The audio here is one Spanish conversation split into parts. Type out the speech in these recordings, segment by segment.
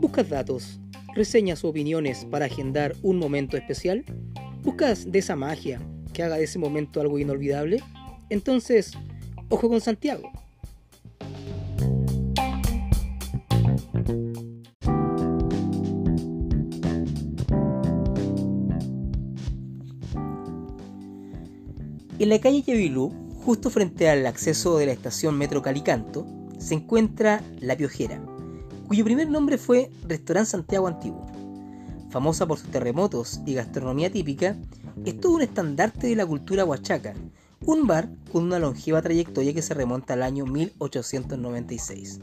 ¿Buscas datos, reseñas o opiniones para agendar un momento especial? ¿Buscas de esa magia que haga de ese momento algo inolvidable? Entonces, ojo con Santiago. En la calle Yabilú, justo frente al acceso de la estación Metro Calicanto, se encuentra La Piojera, cuyo primer nombre fue Restaurant Santiago Antiguo. Famosa por sus terremotos y gastronomía típica, es todo un estandarte de la cultura huachaca, un bar con una longeva trayectoria que se remonta al año 1896.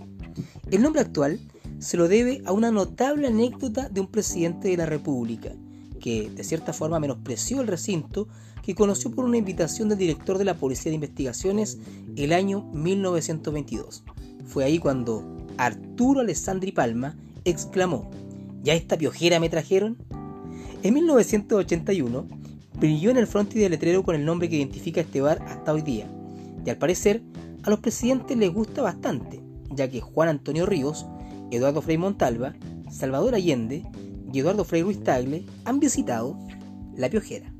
El nombre actual se lo debe a una notable anécdota de un presidente de la República, que de cierta forma menospreció el recinto que conoció por una invitación del director de la Policía de Investigaciones el año 1922. Fue ahí cuando Arturo Alessandri Palma exclamó, ¿ya esta piojera me trajeron? En 1981 brilló en el frontis del letrero con el nombre que identifica este bar hasta hoy día, y al parecer a los presidentes les gusta bastante, ya que Juan Antonio Ríos, Eduardo Frei Montalva, Salvador Allende y Eduardo Frei Ruiz Tagle han visitado La Piojera.